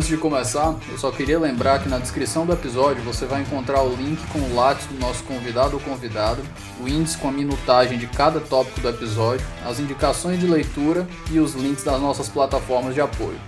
Antes de começar, eu só queria lembrar que na descrição do episódio você vai encontrar o link com o lápis do nosso convidado ou convidada, o índice com a minutagem de cada tópico do episódio, as indicações de leitura e os links das nossas plataformas de apoio.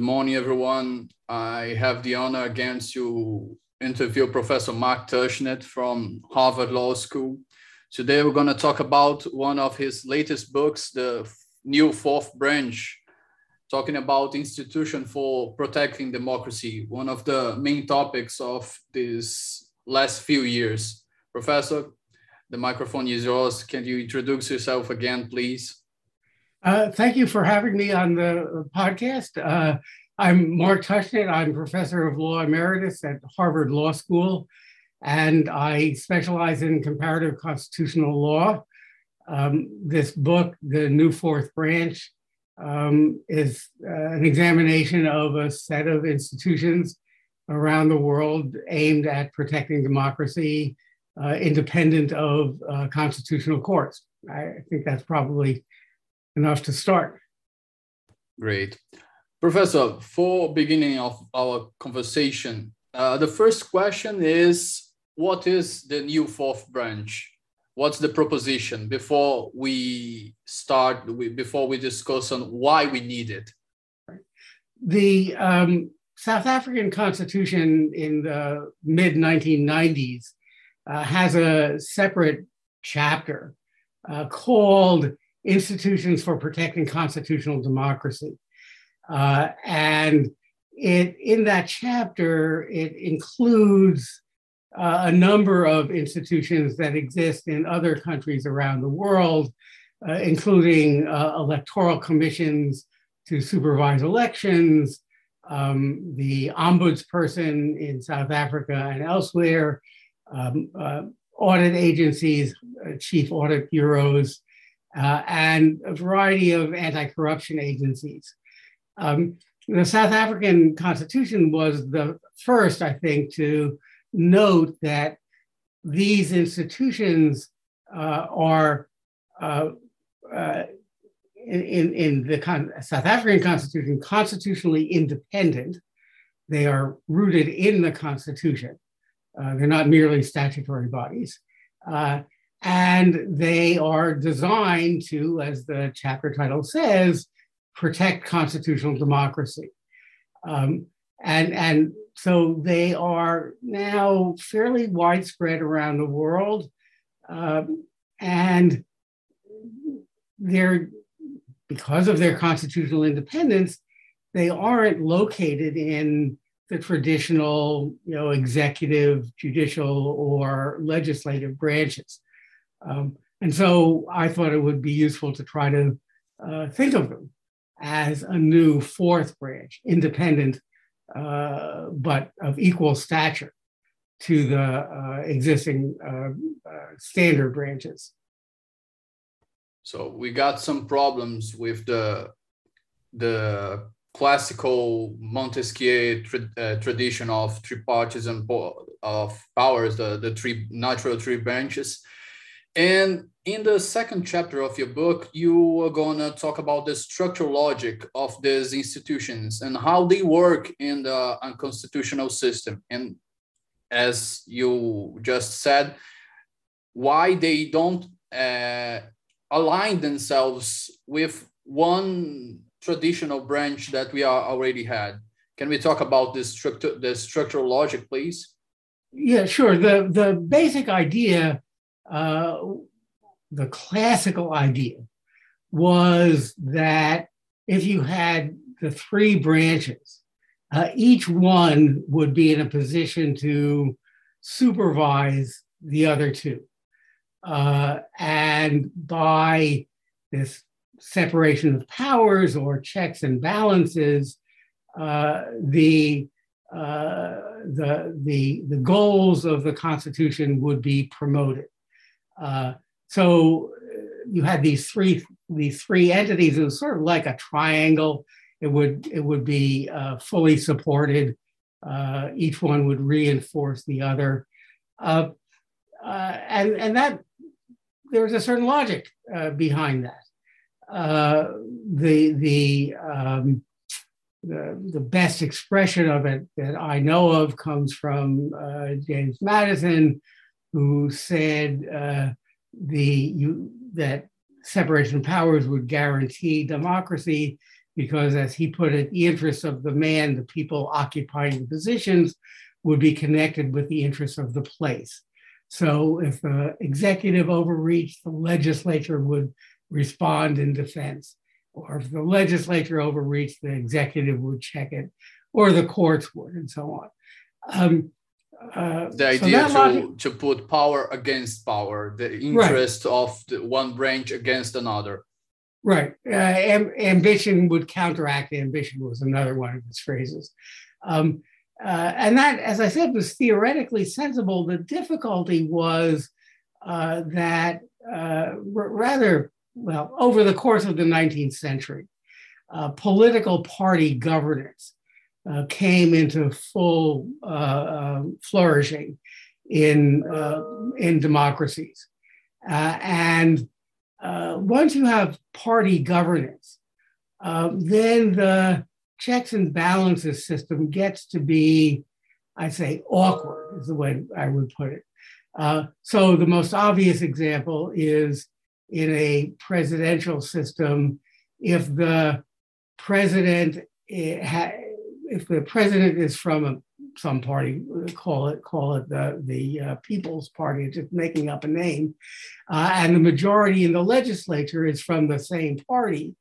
Good morning, everyone. I have the honor again to interview Professor Mark Tushnet from Harvard Law School. Today, we're going to talk about one of his latest books, The New Fourth Branch, talking about institution for protecting democracy, one of the main topics of these last few years. Professor, the microphone is yours. Can you introduce yourself again, please? Uh, thank you for having me on the podcast. Uh, I'm Mark Tushnet. I'm professor of law emeritus at Harvard Law School, and I specialize in comparative constitutional law. Um, this book, The New Fourth Branch, um, is uh, an examination of a set of institutions around the world aimed at protecting democracy, uh, independent of uh, constitutional courts. I think that's probably enough to start. Great. Professor, for beginning of our conversation, uh, the first question is, what is the new fourth branch? What's the proposition before we start, we, before we discuss on why we need it? The um, South African constitution in the mid 1990s uh, has a separate chapter uh, called institutions for protecting constitutional democracy. Uh, and it, in that chapter, it includes uh, a number of institutions that exist in other countries around the world, uh, including uh, electoral commissions to supervise elections, um, the ombudsperson in South Africa and elsewhere, um, uh, audit agencies, uh, chief audit bureaus, uh, and a variety of anti corruption agencies. Um, the South African Constitution was the first, I think, to note that these institutions uh, are uh, uh, in, in the con- South African Constitution constitutionally independent. They are rooted in the Constitution. Uh, they're not merely statutory bodies. Uh, and they are designed to, as the chapter title says, protect constitutional democracy. Um, and, and so they are now fairly widespread around the world. Um, and they're, because of their constitutional independence, they aren't located in the traditional, you know, executive, judicial, or legislative branches. Um, and so I thought it would be useful to try to uh, think of them as a new fourth branch, independent, uh, but of equal stature to the uh, existing uh, uh, standard branches. So we got some problems with the the classical Montesquieu tra uh, tradition of tripartism of powers, the, the three natural three branches. And in the second chapter of your book, you are going to talk about the structural logic of these institutions and how they work in the unconstitutional system. And as you just said, why they don't uh, align themselves with one traditional branch that we are already had. Can we talk about this structure, the structural logic, please? Yeah, sure. The the basic idea uh, the classical idea was that if you had the three branches, uh, each one would be in a position to supervise the other two. Uh, and by this separation of powers or checks and balances, uh, the, uh, the, the, the goals of the Constitution would be promoted. Uh, so you had these three these three entities. It was sort of like a triangle. It would it would be uh, fully supported. Uh, each one would reinforce the other, uh, uh and and that there was a certain logic uh, behind that. Uh, the the, um, the the best expression of it that I know of comes from James Madison, who said the you that separation of powers would guarantee democracy because, as he put it, the interests of the man, the people occupying the positions, would be connected with the interests of the place. So, if the executive overreached, the legislature would respond in defense. Or if the legislature overreached, the executive would check it, or the courts would, and so on. Um, uh, the idea so to, logic, to put power against power, the interest right. of the one branch against another. Right. Uh, am, ambition would counteract ambition was another one of his phrases. Um, uh, and that, as I said, was theoretically sensible. The difficulty was uh, that uh, r- rather, well, over the course of the 19th century, uh, political party governance uh, came into full uh, uh flourishing in, uh, in democracies. Uh, and once you have party governance, then the checks and balances system gets to be, I say, awkward, is the way I would put it. Uh, so the most obvious example is in a presidential system, if the president eh, if the president is from a, some party, call it call it the the uh, People's Party, just making up a name, uh, and the majority in the legislature is from the same party,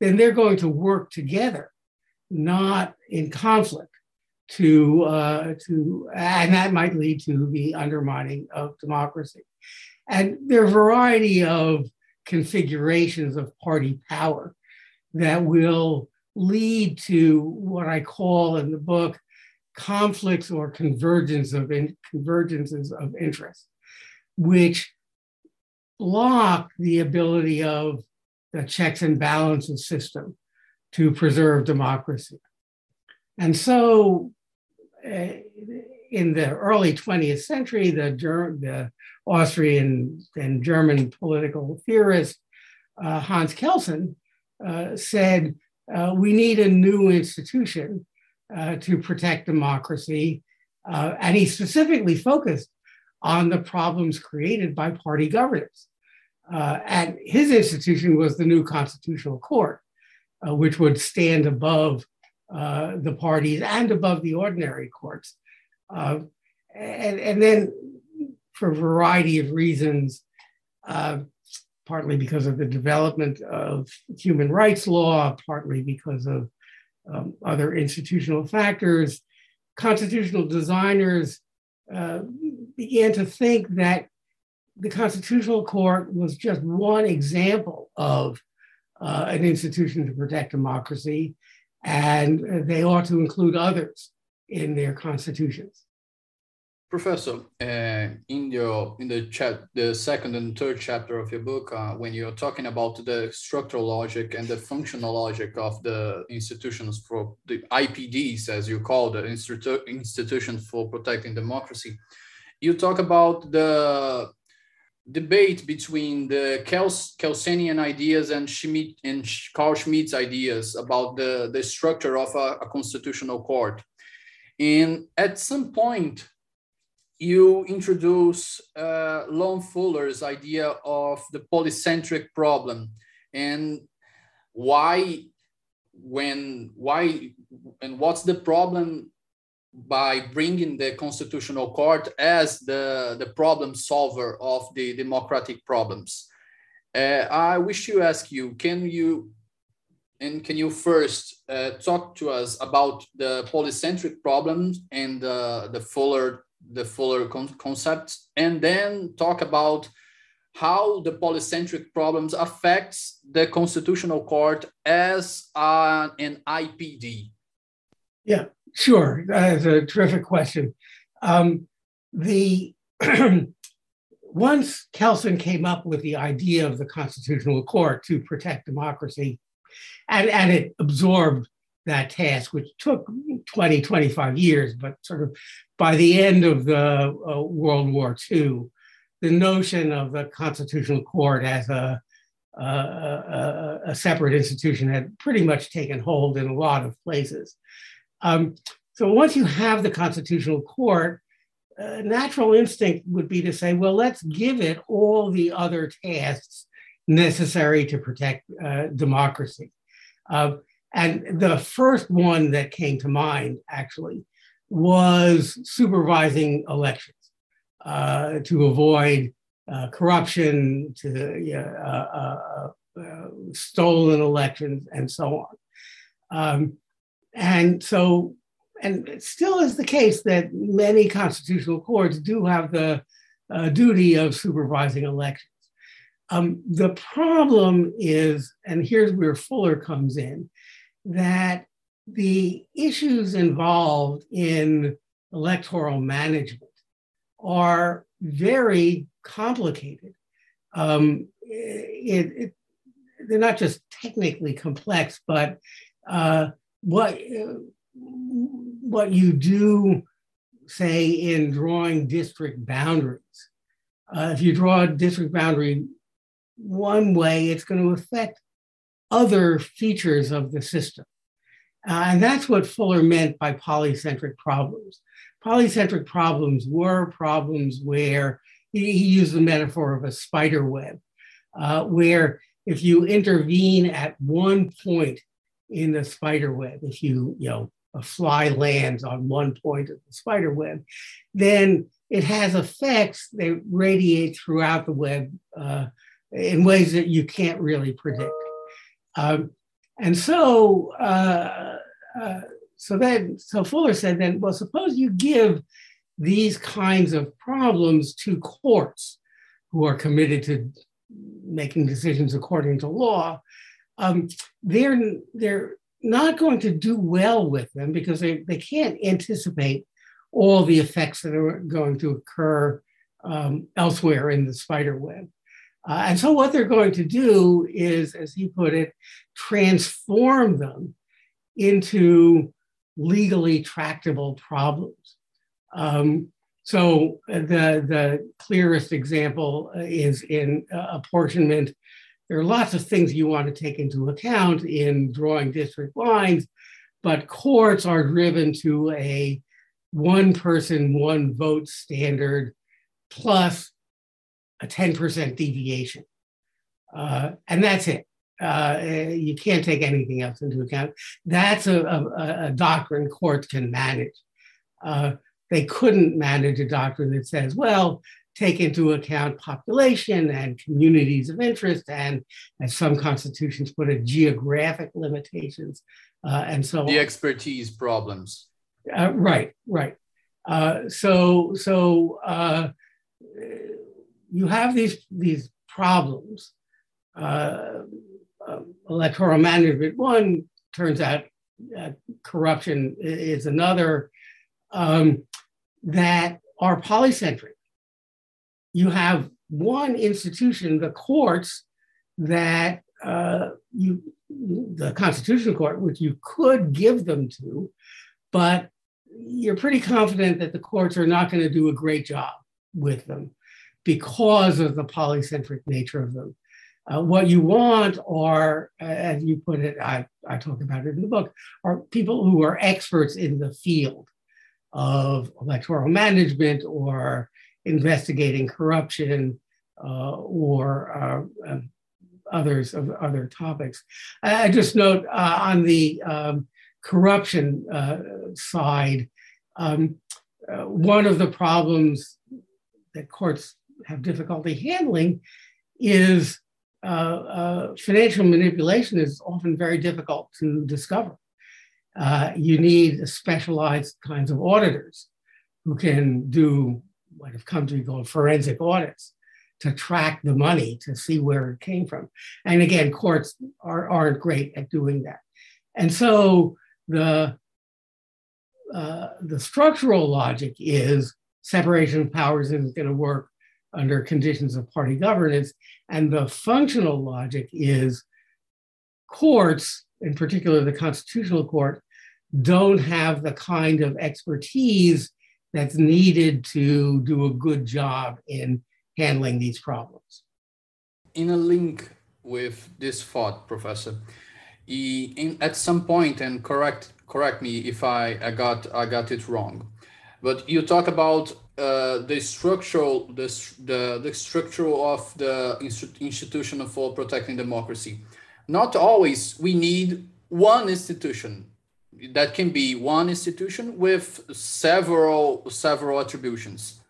then they're going to work together, not in conflict. To uh, to and that might lead to the undermining of democracy, and there are a variety of configurations of party power that will lead to what I call in the book conflicts or convergence of in, convergences of interest, which block the ability of the checks and balances system to preserve democracy. And so, uh, in the early 20th century, the, the Austrian and German political theorist uh, Hans Kelsen uh, said uh, we need a new institution uh, to protect democracy. Uh, and he specifically focused on the problems created by party governance. Uh, and his institution was the new Constitutional Court, uh, which would stand above uh, the parties and above the ordinary courts. and, and then, for a variety of reasons, partly because of the development of human rights law, partly because of um, other institutional factors, constitutional designers uh, began to think that the Constitutional Court was just one example of uh, an institution to protect democracy, and they ought to include others in their constitutions. Professor, uh, in your in the chat, the second and third chapter of your book, uh, when you're talking about the structural logic and the functional logic of the institutions for the IPDs, as you call the institu- institutions for protecting democracy, you talk about the debate between the Kels- Kelsenian ideas and Schmitt and Carl Schmitt's ideas about the, the structure of a, a constitutional court. And at some point, you introduce uh, Lon Fuller's idea of the polycentric problem and why when why and what's the problem by bringing the constitutional court as the the problem solver of the democratic problems. Uh, i wish to ask you can you and can you first uh, talk to us about the polycentric problems and uh, the fuller the fuller con concepts, and then talk about how the polycentric problems affects the constitutional court as an IPD. Yeah, sure. That's a terrific question. Um, the once Kelsen came up with the idea of the constitutional court to protect democracy, and, and it absorbed that task, which took 20, 25 years, but sort of by the end of the uh, World War II, the notion of the constitutional court as a, a, a, separate institution had pretty much taken hold in a lot of places. Um, so once you have the constitutional court, uh, natural instinct would be to say, well, let's give it all the other tasks necessary to protect uh, democracy. Uh, and the first one that came to mind, actually, was supervising elections uh, to avoid uh, corruption, to uh, stolen elections, and so on. Um, and so and it still is the case that many constitutional courts do have the uh, duty of supervising elections. Um, the problem is, and here's where Fuller comes in, that the issues involved in electoral management are very complicated. Um, it, it, they're not just technically complex, but uh, what what you do, say, in drawing district boundaries. Uh, if you draw a district boundary one way, it's going to affect other features of the system. Uh, and that's what Fuller meant by polycentric problems. Polycentric problems were problems where he, used the metaphor of a spider web, uh, where if you intervene at one point in the spider web, if you, you know, a fly lands on one point of the spider web, then it has effects that radiate throughout the web uh, in ways that you can't really predict. Um, and so, uh, uh, so then, so Fuller said then, well, suppose you give these kinds of problems to courts who are committed to making decisions according to law. Um, they're they're not going to do well with them because they, they can't anticipate all the effects that are going to occur um, elsewhere in the spider web. Uh, and so, what they're going to do is, as he put it, transform them into legally tractable problems. Um, so, the, the clearest example is in uh, apportionment there are lots of things you want to take into account in drawing district lines, but courts are driven to a one person, one vote standard plus a 10% deviation. Uh, and that's it. Uh, you can't take anything else into account. That's a, a, a doctrine courts can manage. Uh, they couldn't manage a doctrine that says, well, take into account population and communities of interest, and as some constitutions put it, geographic limitations, uh, and so on. the on. expertise problems. Uh, right, right. Uh, so, so uh, you have these these problems. Uh, um, electoral management one turns out uh, corruption is another um, that are polycentric you have one institution, the courts, that uh, you, the Constitutional Court, which you could give them to, but you're pretty confident that the courts are not going to do a great job with them because of the polycentric nature of them. Uh, what you want are, as you put it, I, I talk about it in the book, are people who are experts in the field of electoral management or investigating corruption uh, or uh, uh, others of other topics. I just note uh, on the um, corruption uh, side, um, uh, one of the problems that courts have difficulty handling is uh, uh, financial manipulation is often very difficult to discover. Uh, you need specialized kinds of auditors who can do what have come to be called forensic audits to track the money to see where it came from. And again, courts are, aren't great at doing that. And so the uh, the structural logic is separation of powers isn't going to work under conditions of party governance. And the functional logic is courts, in particular the Constitutional Court, don't have the kind of expertise that's needed to do a good job in handling these problems. In a link with this thought, Professor, in, at some point, and correct correct me if I, I got I got it wrong, but you talk about uh, the structural the, the the of the institution for protecting democracy. Not always we need one institution. That can be one institution with several several attributions.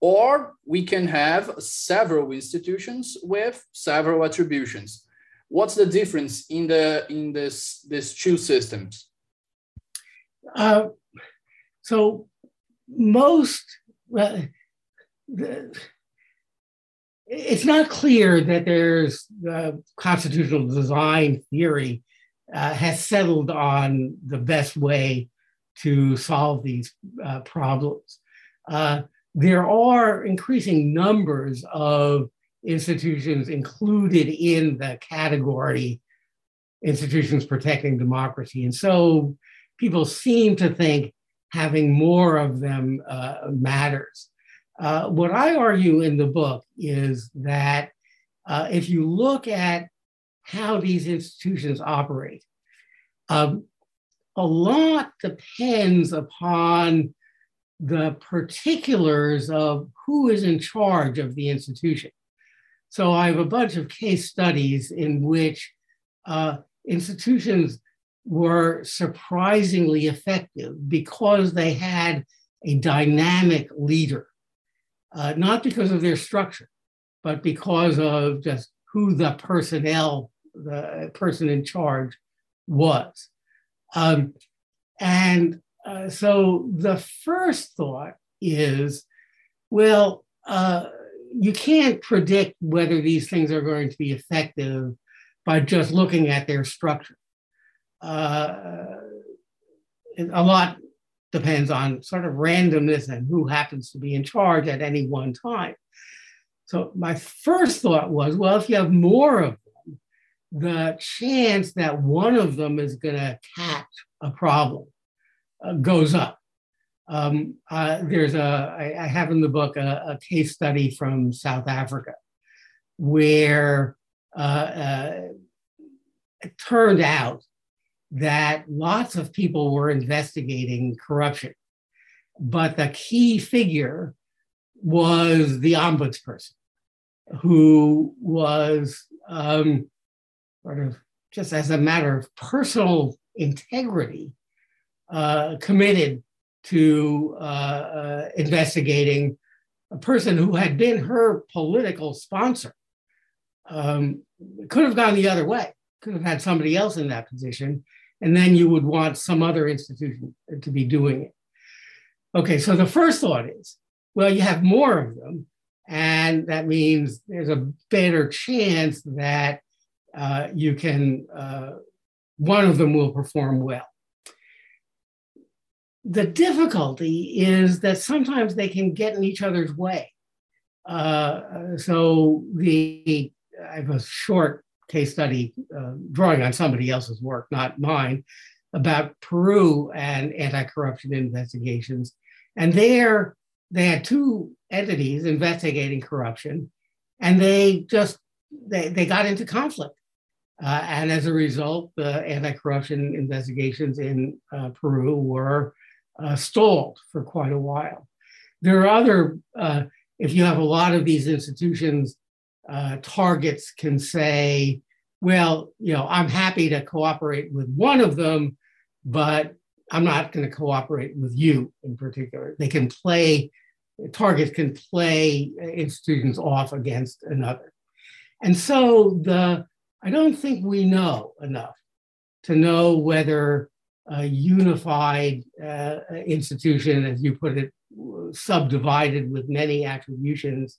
Or we can have several institutions with several attributions. What's the difference in the in this these two systems? Uh, so most it's not clear that there's uh, constitutional design theory uh, has settled on the best way to solve these uh, problems. Uh, there are increasing numbers of institutions included in the category institutions protecting democracy. And so people seem to think having more of them uh, matters. Uh, what I argue in the book is that uh, if you look at how these institutions operate. Um, a lot depends upon the particulars of who is in charge of the institution. So I have a bunch of case studies in which uh, institutions were surprisingly effective because they had a dynamic leader, uh, not because of their structure, but because of just who the personnel the person in charge was. Um, and uh, so the first thought is well, uh, you can't predict whether these things are going to be effective by just looking at their structure. Uh, a lot depends on sort of randomness and who happens to be in charge at any one time. So my first thought was, well, if you have more of them, the chance that one of them is going to catch a problem uh, goes up. Um, uh, there's a, I, I have in the book a, a, case study from South Africa where uh, uh it turned out that lots of people were investigating corruption, but the key figure was the ombudsperson who was um, sort of just as a matter of personal integrity, uh, committed to uh, uh, investigating a person who had been her political sponsor. Um, could have gone the other way, could have had somebody else in that position, and then you would want some other institution to be doing it. Okay, so the first thought is well, you have more of them, and that means there's a better chance that uh, you can, uh, one of them will perform well. The difficulty is that sometimes they can get in each other's way. Uh, so the I have a short case study uh, drawing on somebody else's work, not mine, about Peru and anti-corruption investigations. And there they had two entities investigating corruption, and they just they, they got into conflict. Uh, and as a result, the anti corruption investigations in uh, Peru were uh, stalled for quite a while. There are other, uh, if you have a lot of these institutions, uh, targets can say, well, you know, I'm happy to cooperate with one of them, but I'm not going to cooperate with you in particular. They can play, targets can play institutions off against another. And so the I don't think we know enough to know whether a unified uh, institution, as you put it, subdivided with many attributions,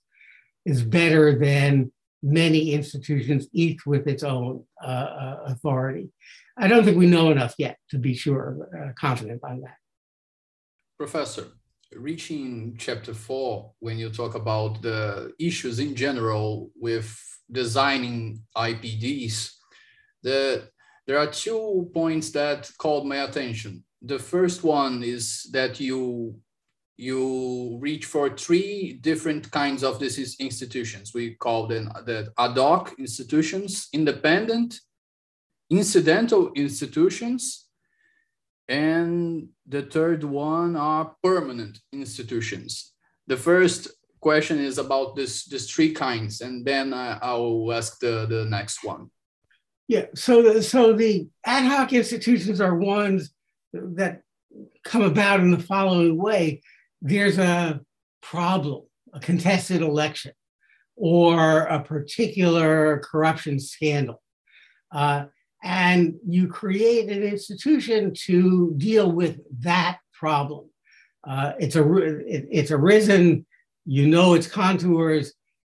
is better than many institutions, each with its own uh, uh authority. I don't think we know enough yet to be sure, uh, confident on that. Professor, reaching chapter four, when you talk about the issues in general with designing IPDs, the, there are two points that called my attention. The first one is that you you reach for three different kinds of these institutions. We call them the ad hoc institutions, independent, incidental institutions, and the third one are permanent institutions. The first question is about this, these three kinds, and then I, I'll ask the, the next one. Yeah, so the, so the ad hoc institutions are ones that come about in the following way there's a problem, a contested election, or a particular corruption scandal. Uh, and you create an institution to deal with that problem. Uh, it's, a, it, it's arisen, you know its contours,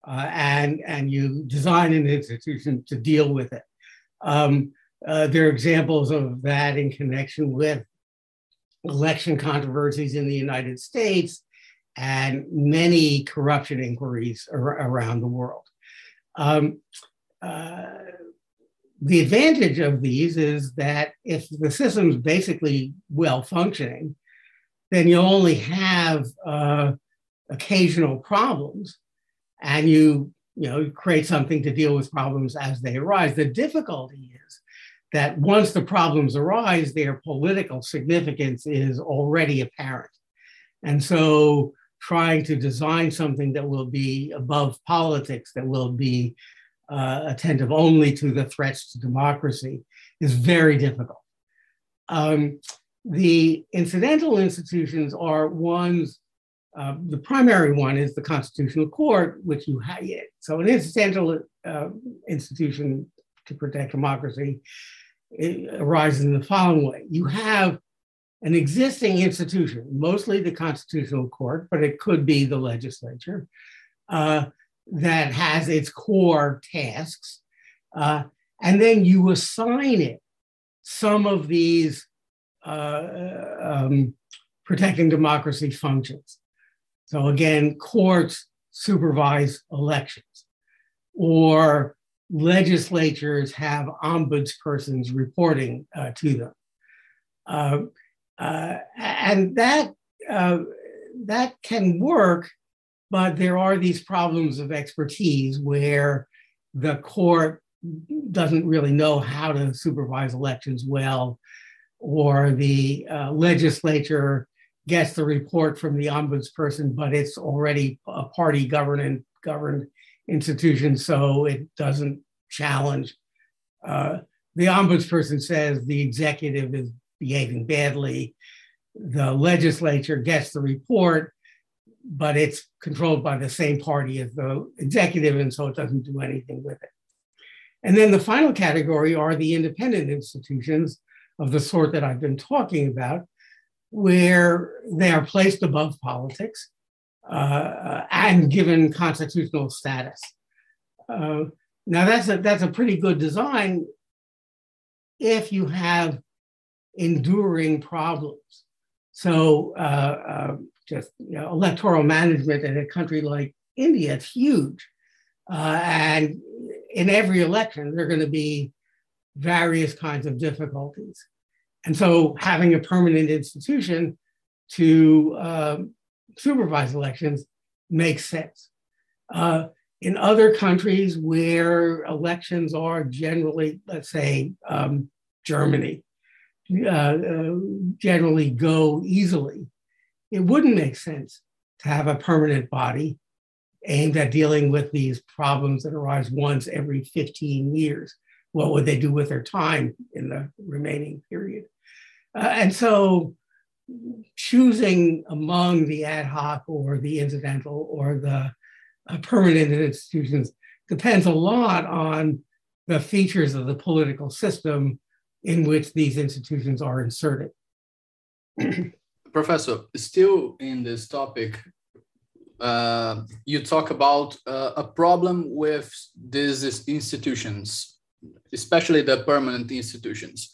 uh, and, and you design an institution to deal with it. Um, uh, there are examples of that in connection with election controversies in the United States and many corruption inquiries ar- around the world. Um, uh, the advantage of these is that if the system's basically well functioning, then you only have uh, occasional problems and you you know create something to deal with problems as they arise the difficulty is that once the problems arise, their political significance is already apparent. And so trying to design something that will be above politics, that will be uh, attentive only to the threats to democracy, is very difficult. Um, the incidental institutions are ones, uh, the primary one is the Constitutional Court, which you have. So, an incidental uh, institution to protect democracy arises in the following way. You have an existing institution, mostly the Constitutional Court, but it could be the legislature, uh, that has its core tasks. Uh, and then you assign it some of these uh, um, protecting democracy functions. So, again, courts supervise elections, or legislatures have ombudspersons reporting uh, to them. Uh, uh, and that, uh, that can work, but there are these problems of expertise where the court doesn't really know how to supervise elections well, or the uh, legislature gets the report from the ombudsperson, but it's already a party governed governed institution, so it doesn't challenge. Uh, the ombudsperson says the executive is behaving badly. The legislature gets the report, but it's controlled by the same party as the executive, and so it doesn't do anything with it. And then the final category are the independent institutions of the sort that I've been talking about, where they are placed above politics uh, and given constitutional status. Uh, now that's a that's a pretty good design if you have enduring problems. So uh, uh, just you know, electoral management in a country like India, it's huge, uh, and in every election there are going to be various kinds of difficulties, and so having a permanent institution to um, supervise elections makes sense. Uh, in other countries where elections are generally, let's say, um, Germany, uh, uh, generally go easily, it wouldn't make sense to have a permanent body aimed at dealing with these problems that arise once every 15 years. What would they do with their time in the remaining period? Uh, and so choosing among the ad hoc or the incidental or the uh, permanent institutions depends a lot on the features of the political system in which these institutions are inserted. Professor, still in this topic, uh, you talk about uh, a problem with these institutions, especially the permanent institutions.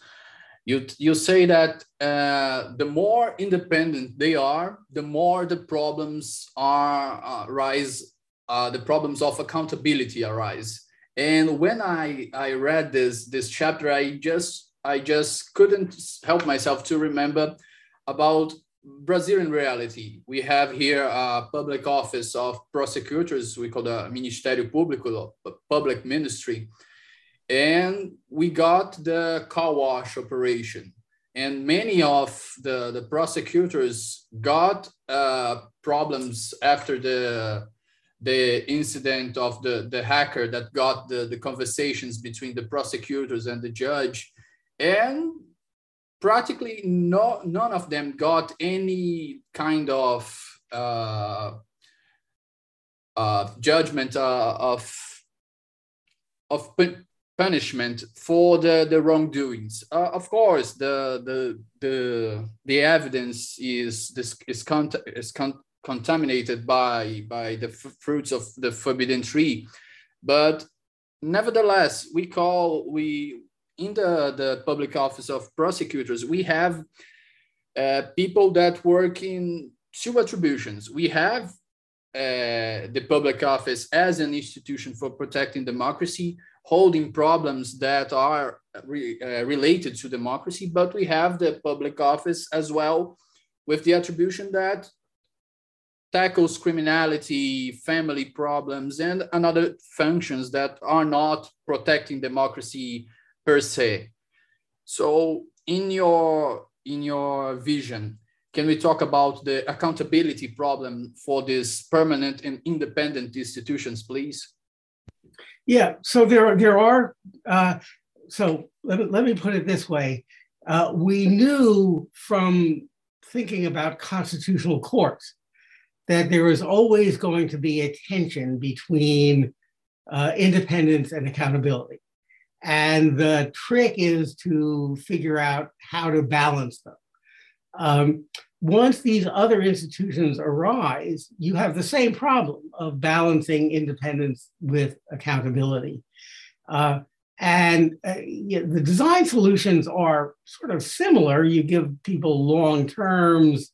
You, you say that uh, the more independent they are, the more the problems are uh, rise, uh, the problems of accountability arise. And when I, I read this, this chapter, I just, I just couldn't help myself to remember about Brazilian reality. We have here a public office of prosecutors, we call the Ministério Público, public ministry. And we got the car wash operation. And many of the, the prosecutors got uh, problems after the, the incident of the, the hacker that got the, the conversations between the prosecutors and the judge. And practically no, none of them got any kind of uh, uh, judgment uh, of of punishment for the, the wrongdoings. Uh, of course, the the the the evidence is this is, cont- is con- contaminated by by the f- fruits of the forbidden tree, but nevertheless, we call we in the, the public office of prosecutors, we have uh, people that work in two attributions. We have uh, the public office as an institution for protecting democracy, holding problems that are re, uh, related to democracy, but we have the public office as well with the attribution that tackles criminality, family problems, and another functions that are not protecting democracy per se. So in your in your vision, can we talk about the accountability problem for these permanent and independent institutions, please? Yeah, so there, there are, uh, so let me, let me put it this way. Uh, we knew from thinking about constitutional courts that there is always going to be a tension between uh, independence and accountability. And the trick is to figure out how to balance them. Um, once these other institutions arise, you have the same problem of balancing independence with accountability. Uh, and uh, you know, the design solutions are sort of similar. You give people long terms.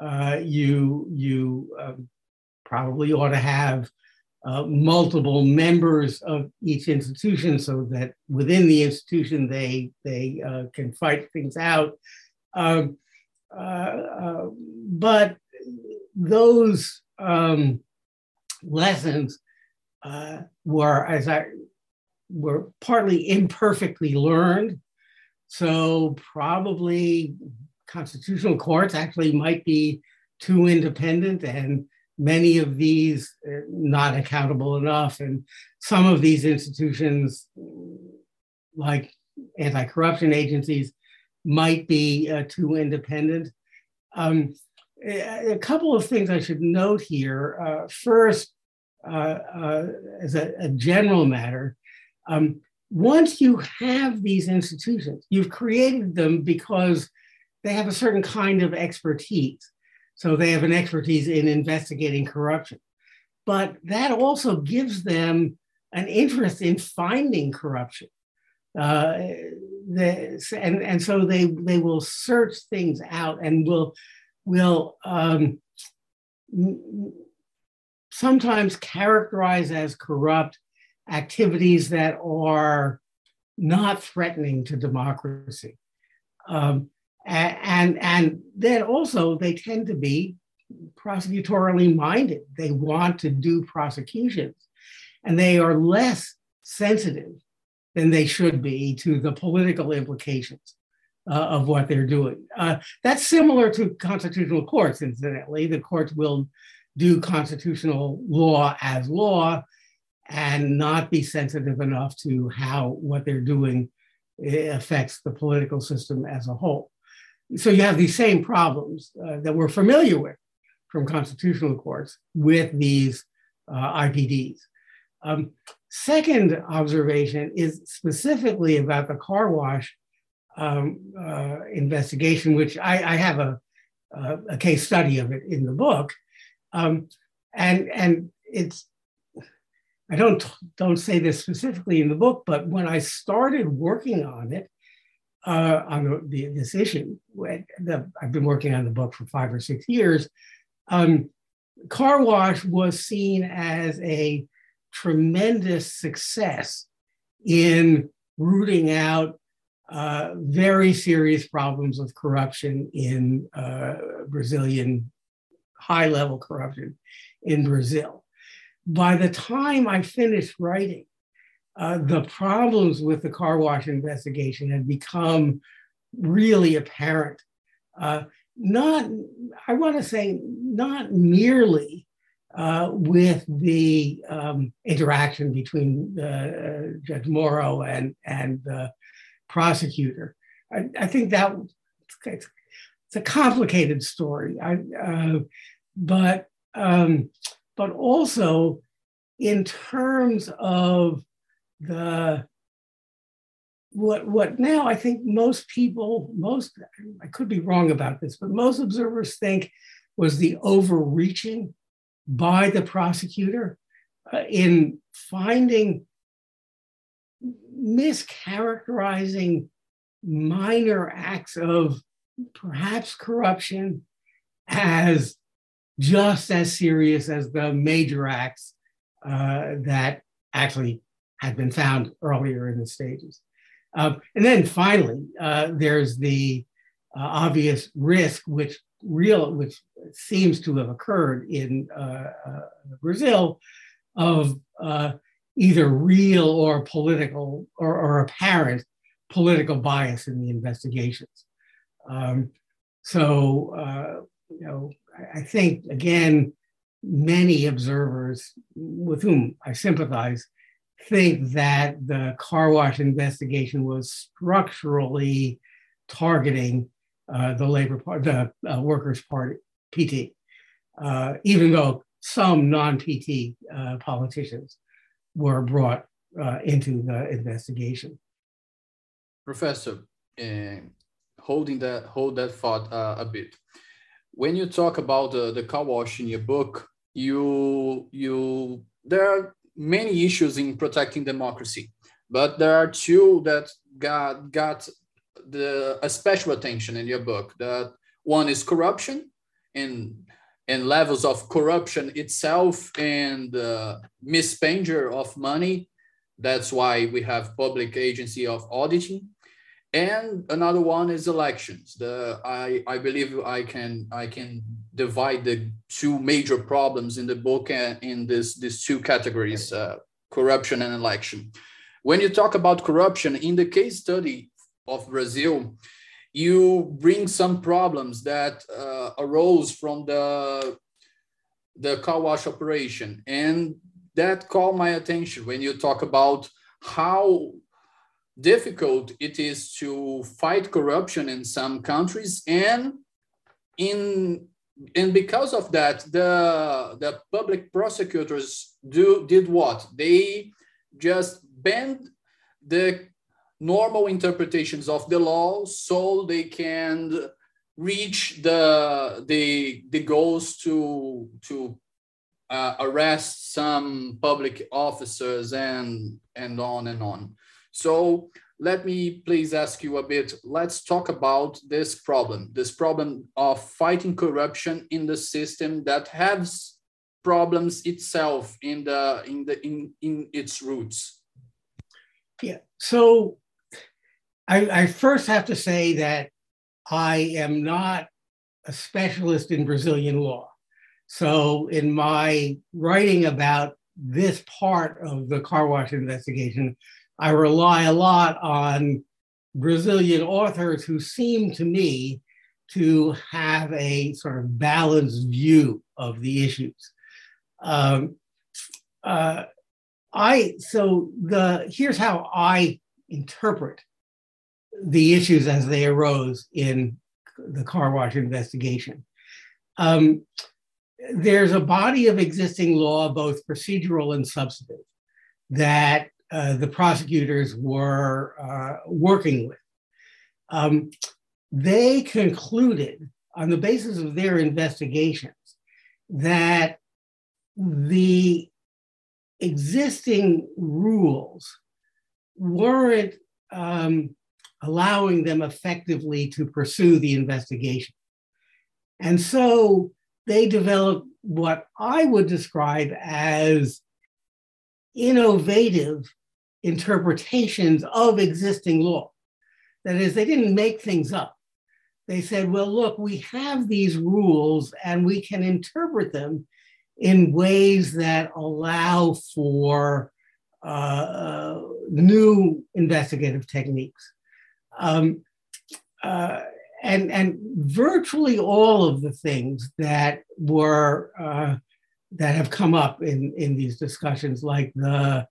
Uh, you you um, probably ought to have uh, multiple members of each institution so that within the institution they, they uh, can fight things out. Um, but those um, lessons uh, were, as I were partly imperfectly learned. So probably constitutional courts actually might be too independent and many of these uh, not accountable enough. And some of these institutions, like anti corruption agencies, might be uh, too independent. Um, a couple of things I should note here. Uh, first, uh, uh, as a, a, general matter, um, once you have these institutions, you've created them because they have a certain kind of expertise. So they have an expertise in investigating corruption. But that also gives them an interest in finding corruption. Uh, and, and so they, they will search things out and will, will um, sometimes characterize as corrupt activities that are not threatening to democracy. Um, and and then also they tend to be prosecutorially minded they want to do prosecutions and they are less sensitive than they should be to the political implications uh, of what they're doing. Uh, that's similar to constitutional courts incidentally. The courts will do constitutional law as law and not be sensitive enough to how what they're doing eh, affects the political system as a whole. So you have these same problems uh, that we're familiar with from constitutional courts with these uh, IPDs. Um, second observation is specifically about the car wash um, uh, investigation, which I, I have a, a, case study of it in the book, um, and and it's I don't don't say this specifically in the book, but when I started working on it, uh, on the, the, this issue. The, I've been working on the book for five or six years. Um, car wash was seen as a tremendous success in rooting out uh, very serious problems of corruption in uh, Brazilian high level corruption in Brazil. By the time I finished writing, uh, the problems with the car wash investigation had become really apparent. Uh, not, I want to say, not merely uh, with the um, interaction between uh, Judge Moro and, and the prosecutor. I, I think that it's, it's, a complicated story. I, uh, but, um, but also in terms of the what what now I think most people, most I could be wrong about this, but most observers think was the overreaching by the prosecutor uh, in finding mischaracterizing minor acts of perhaps corruption as just as serious as the major acts uh, that actually had been found earlier in the stages. Um, and then finally, uh, there's the uh, obvious risk, which real, which seems to have occurred in uh, uh Brazil, of uh, either real or political or, or, apparent political bias in the investigations. Um, so, uh, you know, I think again, many observers with whom I sympathize think that the car wash investigation was structurally targeting uh, the labor part, the uh, workers' party, PT, uh, even though some non-PT uh, politicians were brought uh, into the investigation. Professor, holding that hold that thought a bit. When you talk about the, the car wash in your book, you you there are many issues in protecting democracy, but there are two that got got the a special attention in your book. That one is corruption and and levels of corruption itself and uh, misspender of money. That's why we have public agency of auditing. And another one is elections. The I, I believe I can I can divide the two major problems in the book and in this these two categories, uh, corruption and election. When you talk about corruption in the case study of Brazil, you bring some problems that uh, arose from the the car wash operation, and that caught my attention when you talk about how difficult it is to fight corruption in some countries. And in and because of that the the public prosecutors do did what? They just bend the normal interpretations of the law so they can reach the the the goals to to uh, arrest some public officers and and on and on so let me please ask you a bit. Let's talk about this problem, this problem of fighting corruption in the system that has problems itself in the in the in in its roots. Yeah. So I, I first have to say that I am not a specialist in Brazilian law. So in my writing about this part of the car wash investigation, I rely a lot on Brazilian authors who seem to me to have a sort of balanced view of the issues. Um, uh, I so the here's how I interpret the issues as they arose in the car wash investigation. Um, there's a body of existing law, both procedural and substantive, that uh, the prosecutors were uh, working with. Um, they concluded, on the basis of their investigations, that the existing rules weren't um, allowing them effectively to pursue the investigation. And so they developed what I would describe as innovative interpretations of existing law. That is, they didn't make things up. They said, well, look, we have these rules and we can interpret them in ways that allow for uh, uh, new investigative techniques. Um, uh, and, and virtually all of the things that were uh, that have come up in, in these discussions, like the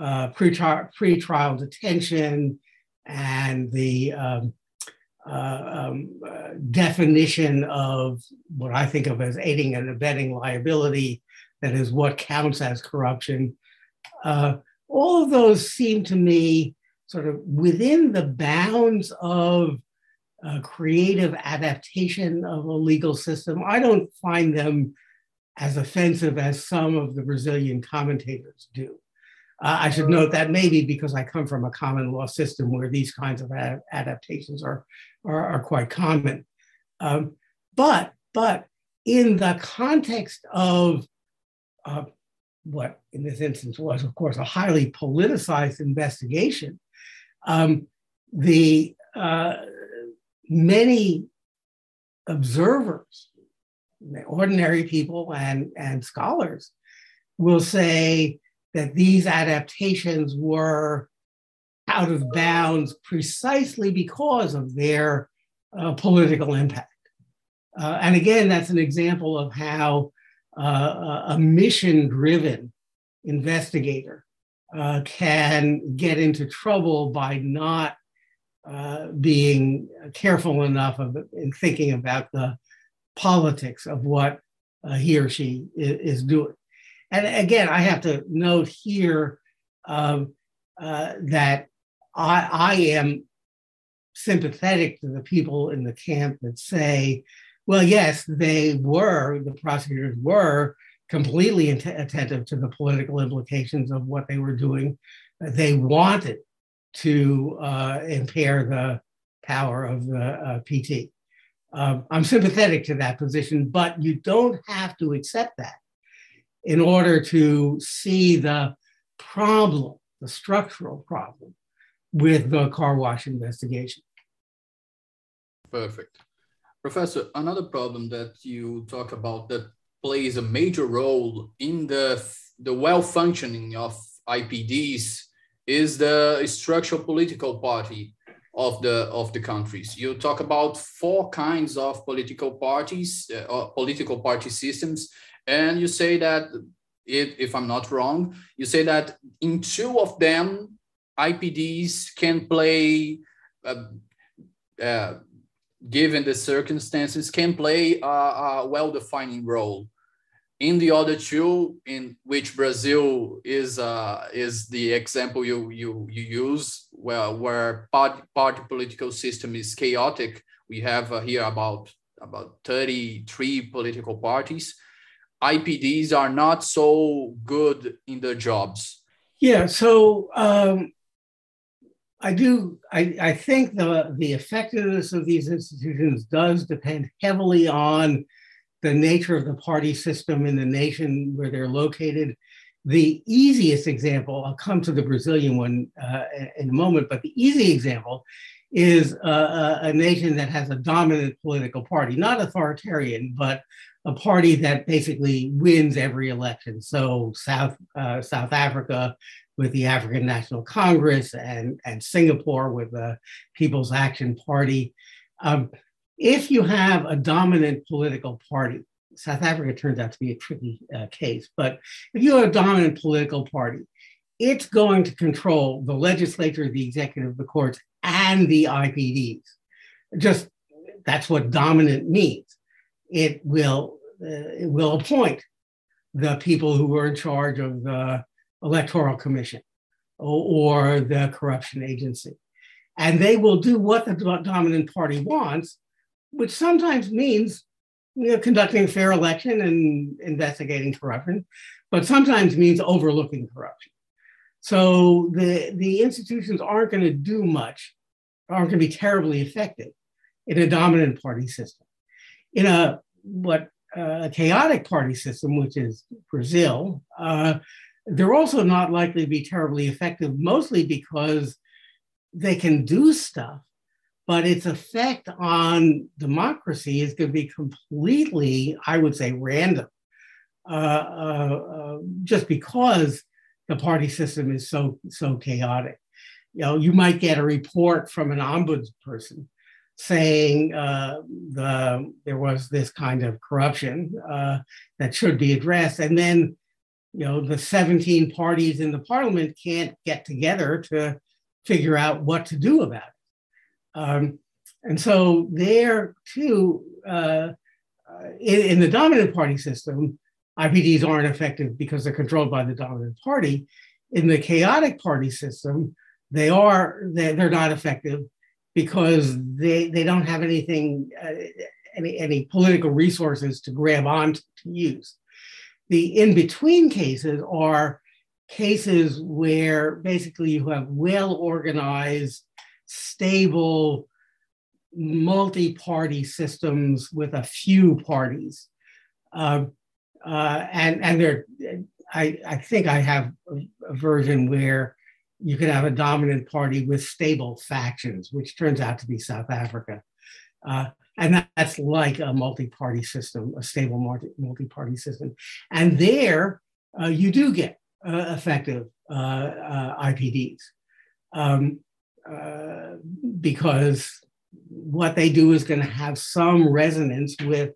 uh, pre-trial, pre-trial detention and the um, uh, um, uh, definition of what I think of as aiding and abetting liability, that is what counts as corruption. Uh, all of those seem to me sort of within the bounds of creative adaptation of a legal system. I don't find them as offensive as some of the Brazilian commentators do. Uh, I should note that maybe because I come from a common law system where these kinds of ad- adaptations are, are, are, quite common. Um, but, but in the context of uh, what in this instance was, of course, a highly politicized investigation, um, the uh, many observers, ordinary people and, and scholars, will say that these adaptations were out of bounds precisely because of their uh, political impact. Uh, and again, that's an example of how uh, a mission driven investigator uh, can get into trouble by not uh, being careful enough of in thinking about the politics of what uh, he or she is, is, doing. And again, I have to note here um, uh, that I, I am sympathetic to the people in the camp that say, well, yes, they were, the prosecutors were completely attentive to the political implications of what they were doing. They wanted to uh, impair the power of the uh, PT. Um, I'm sympathetic to that position, but you don't have to accept that in order to see the problem, the structural problem with the car wash investigation. Perfect. Professor, another problem that you talk about that plays a major role in the, the well functioning of IPDs is the structural political party of the of the countries. You talk about four kinds of political parties, uh, political party systems, and you say that if, if I'm not wrong, you say that in two of them, IPDs can play, uh, uh, given the circumstances, can play a, a well-defining role in the other two, in which Brazil is uh, is the example you you you use, where where party, party political system is chaotic. We have uh, here about about 33 political parties. IPDs are not so good in their jobs. Yeah, so um, I do. I, I think the the effectiveness of these institutions does depend heavily on the nature of the party system in the nation where they're located. The easiest example, I'll come to the Brazilian one uh, in a moment, but the easy example is a, a, nation that has a dominant political party, not authoritarian, but a party that basically wins every election. So South uh, South Africa with the African National Congress and, and Singapore with the People's Action Party. Um, if you have a dominant political party, South Africa turns out to be a tricky uh, case, but if you have a dominant political party, it's going to control the legislature, the executive, the courts, and the IPDs. Just that's what dominant means. It will uh, it will appoint the people who are in charge of the electoral commission or, or the corruption agency, and they will do what the dominant party wants which sometimes means you know, conducting a fair election and investigating corruption, but sometimes means overlooking corruption. So the, the institutions aren't going to do much aren't going to be terribly effective in a dominant party system. In a what uh, a chaotic party system, which is Brazil, uh, they're also not likely to be terribly effective, mostly because they can do stuff, but its effect on democracy is going to be completely, I would say, random. Uh, uh, uh, just because the party system is so so chaotic. You know, you might get a report from an ombudsperson saying uh, the there was this kind of corruption uh, that should be addressed, and then you know the 17 parties in the parliament can't get together to figure out what to do about it. Um, and so there too, uh, in, in the dominant party system, IPDs aren't effective because they're controlled by the dominant party. In the chaotic party system, they are they're, they're not effective because they they don't have anything uh, any any political resources to grab on to, to use. The in between cases are cases where basically you have well organized, stable, multi party systems with a few parties. Um, uh, and and there, I, I think I have a, a, version where you can have a dominant party with stable factions, which turns out to be South Africa. Uh, and that, that's like a multi-party system, a stable multi, party system. And there, uh, you do get uh, effective uh, uh, IPDs um, because what they do is going to have some resonance with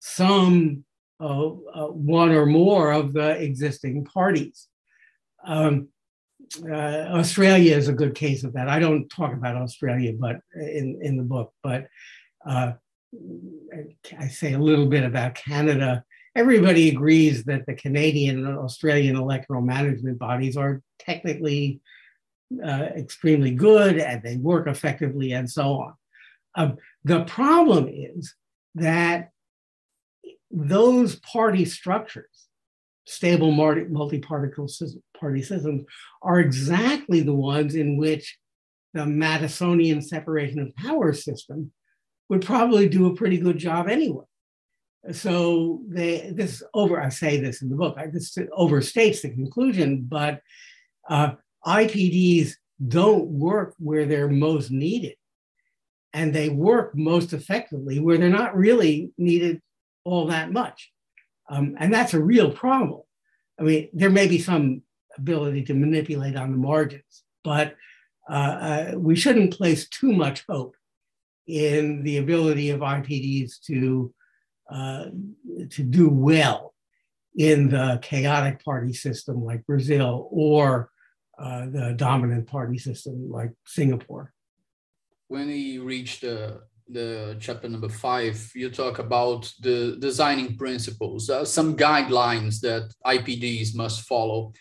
some uh, uh, one or more of the existing parties. Um, uh, Australia is a good case of that. I don't talk about Australia, but in, in the book, but uh, I say a little bit about Canada. Everybody agrees that the Canadian and Australian electoral management bodies are technically uh, extremely good and they work effectively and so on. Um, the problem is that those party structures, stable multi-particle party systems, are exactly the ones in which the Madisonian separation of power system would probably do a pretty good job anyway. So they this over I say this in the book. I, this overstates the conclusion, but uh, IPDs don't work where they're most needed, and they work most effectively where they're not really needed all that much. Um, and that's a real problem. I mean, there may be some ability to manipulate on the margins, but uh, uh, we shouldn't place too much hope in the ability of IPDs to, uh, to do well in the chaotic party system like Brazil or uh, the dominant party system like Singapore. When he reach the the chapter number five, you talk about the designing principles, uh, some guidelines that IPDs must follow.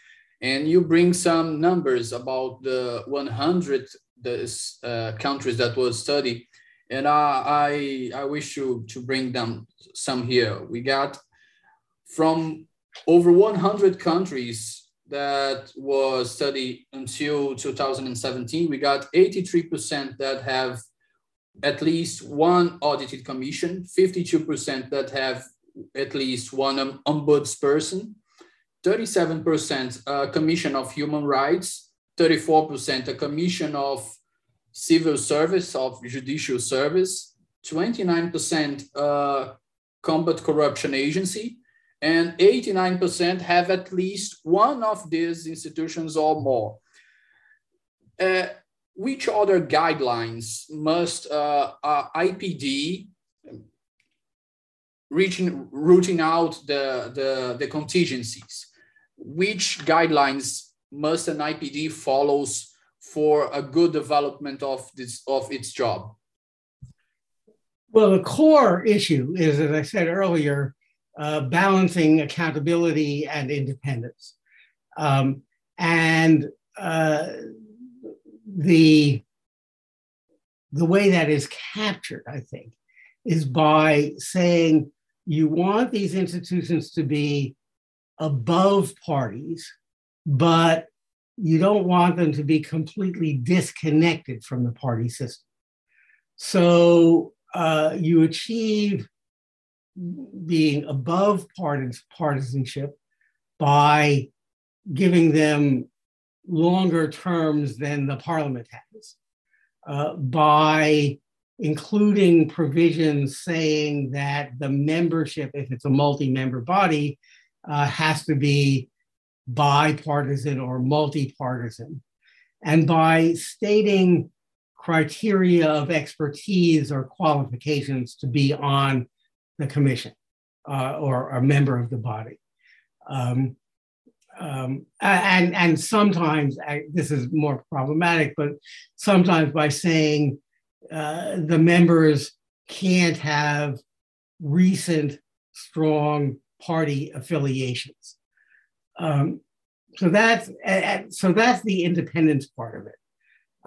And you bring some numbers about the 100 the, uh, countries that was studied. And I, I, I wish you to bring them some here. We got from over 100 countries that was studied until 2017, we got 83% that have at least one audited commission, 52% that have at least one ombudsperson, 37% a commission of human rights, 34% a commission of civil service, of judicial service, 29% uh, combat corruption agency, and 89% have at least one of these institutions or more. Uh, which other guidelines must uh, uh, IPD reaching rooting out the, the, the contingencies? Which guidelines must an IPD follows for a good development of this of its job? Well, the core issue is, as I said earlier, uh, balancing accountability and independence. Um, and uh, the the way that is captured, I think, is by saying you want these institutions to be above parties, but you don't want them to be completely disconnected from the party system. So uh, you achieve being above partisanship by giving them longer terms than the parliament has, uh, by including provisions saying that the membership, if it's a multi member body, uh, has to be bipartisan or multi partisan, and by stating criteria of expertise or qualifications to be on the commission uh, or a member of the body. Um, um, and and sometimes I, this is more problematic, but sometimes by saying uh, the members can't have recent strong party affiliations. Um, so that's so that's the independence part of it.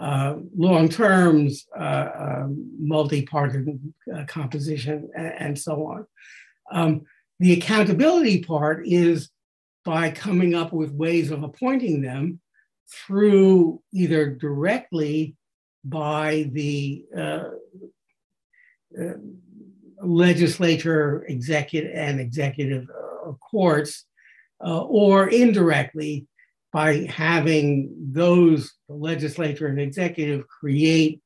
Uh, long terms, uh, um, multi-party uh, composition, and, and, so on. Um, the accountability part is by coming up with ways of appointing them through either directly by the uh, uh, legislature, executive, and executive uh, courts, uh, or indirectly by having those legislature and executive create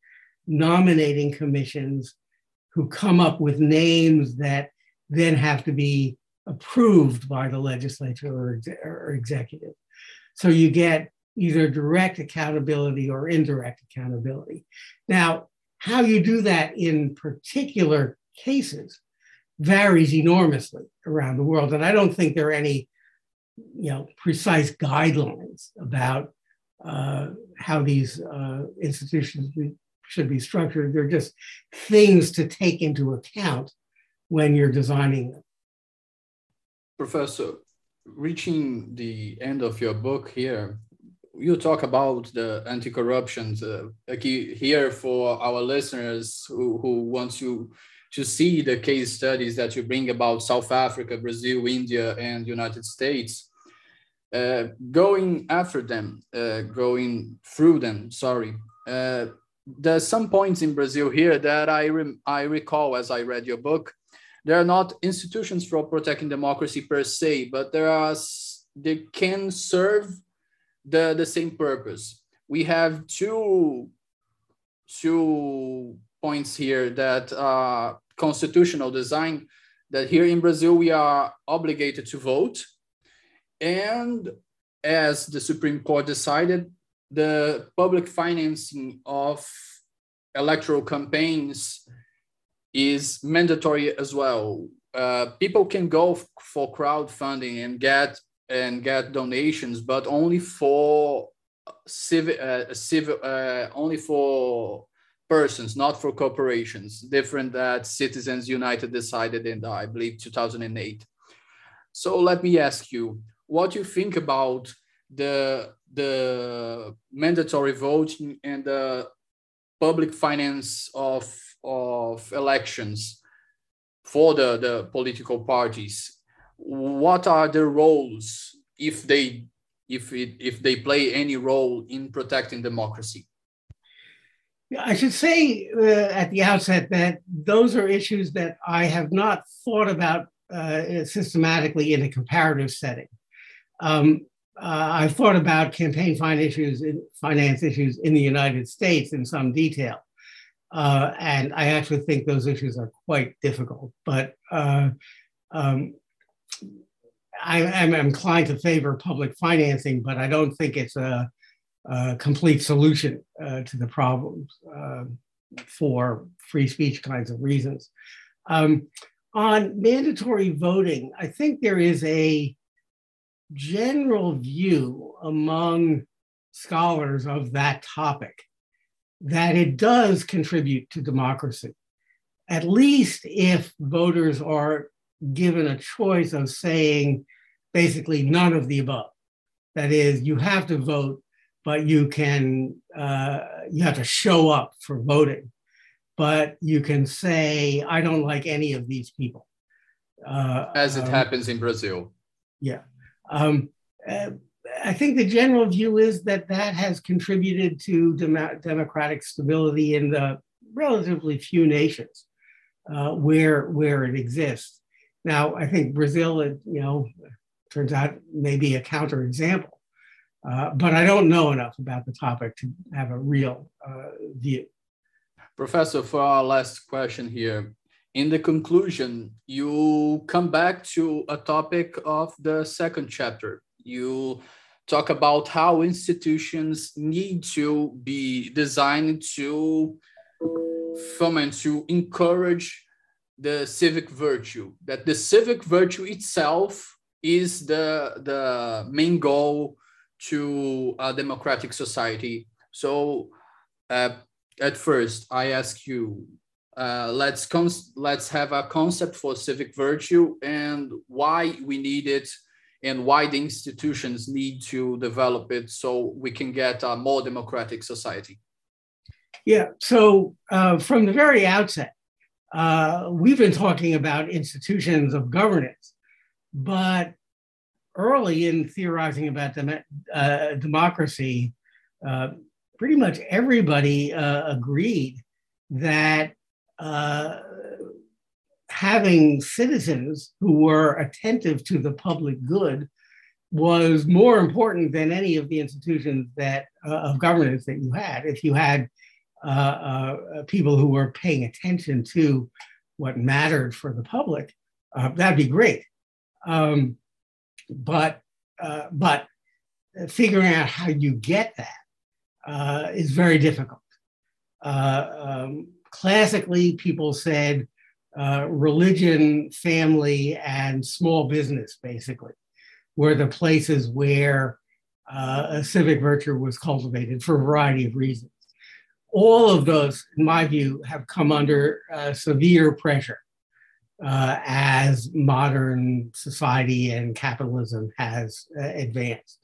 nominating commissions who come up with names that then have to be approved by the legislature or, or executive. So you get either direct accountability or indirect accountability. Now, how you do that in particular cases varies enormously around the world. And I don't think there are any you know, precise guidelines about uh, how these uh, institutions should be structured. They're just things to take into account when you're designing them. Professor, reaching the end of your book here, you talk about the anti-corruption uh, here for our listeners who, who want to to see the case studies that you bring about South Africa, Brazil, India, and United States. Uh, going after them, uh, going through them, sorry. Uh, there's some points in Brazil here that I, I recall as I read your book there are not institutions for protecting democracy per se, but there are they can serve the, the same purpose. We have two two points here that are constitutional design that here in Brazil we are obligated to vote and as the Supreme Court decided the public financing of electoral campaigns is mandatory as well. Uh, people can go for crowdfunding and get and get donations, but only for civil, uh, civil, uh, only for persons, not for corporations. Different that Citizens United decided in, I believe, 2008. So let me ask you, what you think about the the mandatory voting and the public finance of of elections for the, the political parties what are their roles if they if it, if they play any role in protecting democracy I should say uh, at the outset that those are issues that I have not thought about uh, systematically in a comparative setting. Um, uh, I've thought about campaign finance issues, finance issues in the United States in some detail. Uh, and I actually think those issues are quite difficult. But uh, um, I, am inclined to favor public financing, but I don't think it's a, complete solution uh, to the problems um, for free speech kinds of reasons. Um, on mandatory voting, I think there is a general view among scholars of that topic that it does contribute to democracy, at least if voters are given a choice of saying basically none of the above. That is, you have to vote, but you can uh, you have to show up for voting, but you can say I don't like any of these people. Uh, As it um, happens in Brazil. Yeah. Um, uh, I think the general view is that that has contributed to dem- democratic stability in the relatively few nations uh, where where it exists. Now, I think Brazil, it, you know, turns out maybe a counterexample, uh, but I don't know enough about the topic to have a real uh, view. Professor, for our last question here, in the conclusion, you come back to a topic of the second chapter. You talk about how institutions need to be designed to foment, to encourage the civic virtue, that the civic virtue itself is the, the main goal to a democratic society. So, uh, at first, I ask you, uh, let's let's have a concept for civic virtue and why we need it and why the institutions need to develop it so we can get a more democratic society. Yeah, so uh, from the very outset, uh, we've been talking about institutions of governance, but early in theorizing about dem- uh, democracy, uh, pretty much everybody uh, agreed that uh, having citizens who were attentive to the public good was more important than any of the institutions that uh, of governance that you had. If you had people who were paying attention to what mattered for the public, that'd be great. Um, but uh, but figuring out how you get that uh, is very difficult. Um, classically, people said uh, religion, family, and small business, basically, were the places where uh, a civic virtue was cultivated for a variety of reasons. All of those, in my view, have come under uh, severe pressure uh, as modern society and capitalism has uh, advanced.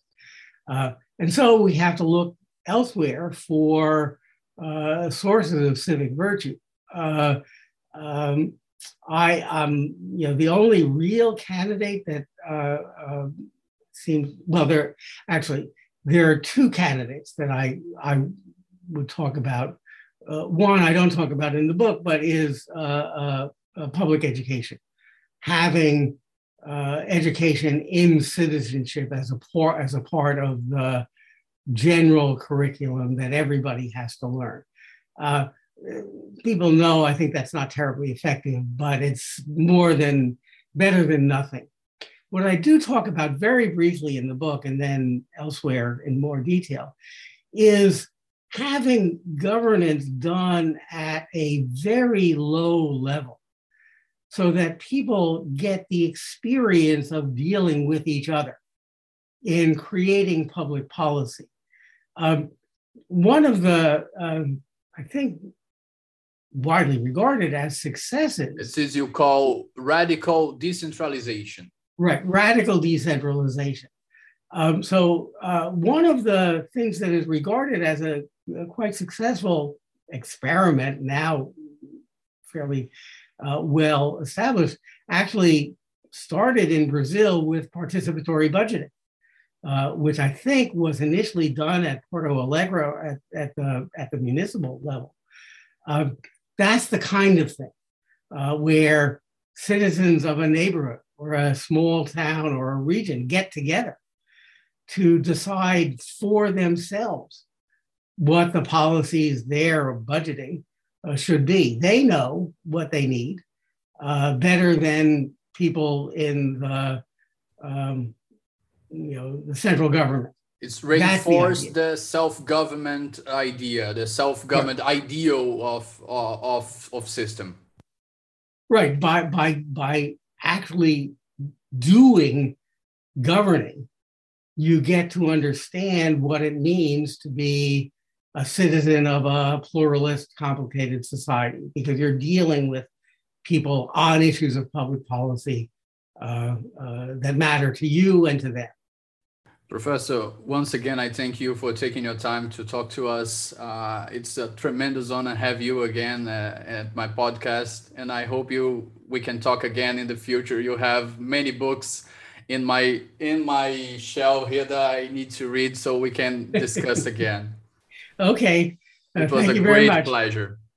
Uh, and so we have to look elsewhere for uh, sources of civic virtue. Uh, um, I am, you know, the only real candidate that uh, uh, seems well. There actually there are two candidates that I I would talk about. One I don't talk about in the book, but is uh, public education, having uh, education in citizenship as a part as a part of the general curriculum that everybody has to learn. Uh, people know I think that's not terribly effective, but it's more than better than nothing. What I do talk about very briefly in the book and then elsewhere in more detail is having governance done at a very low level so that people get the experience of dealing with each other in creating public policy. Um, one of the, um, I think, widely regarded as successes. This is you call radical decentralization. Right, radical decentralization. Um, so uh, one of the things that is regarded as a, a quite successful experiment now fairly uh, well established actually started in Brazil with participatory budgeting. Uh, which I think was initially done at Porto Alegre at, at, the, at the municipal level. Uh, that's the kind of thing uh, where citizens of a neighborhood or a small town or a region get together to decide for themselves what the policies they're budgeting uh, should be. They know what they need uh, better than people in the um, you know the central government. It's reinforced the, the self-government idea, the self-government right. ideal of, of of system. Right by by by actually doing governing, you get to understand what it means to be a citizen of a pluralist, complicated society because you're dealing with people on issues of public policy uh, uh, that matter to you and to them. Professor, once again, I thank you for taking your time to talk to us. Uh, it's a tremendous honor to have you again uh, at my podcast, and I hope you we can talk again in the future. You have many books in my in my shelf here that I need to read so we can discuss again. Okay. Uh, it was a great pleasure. Uh,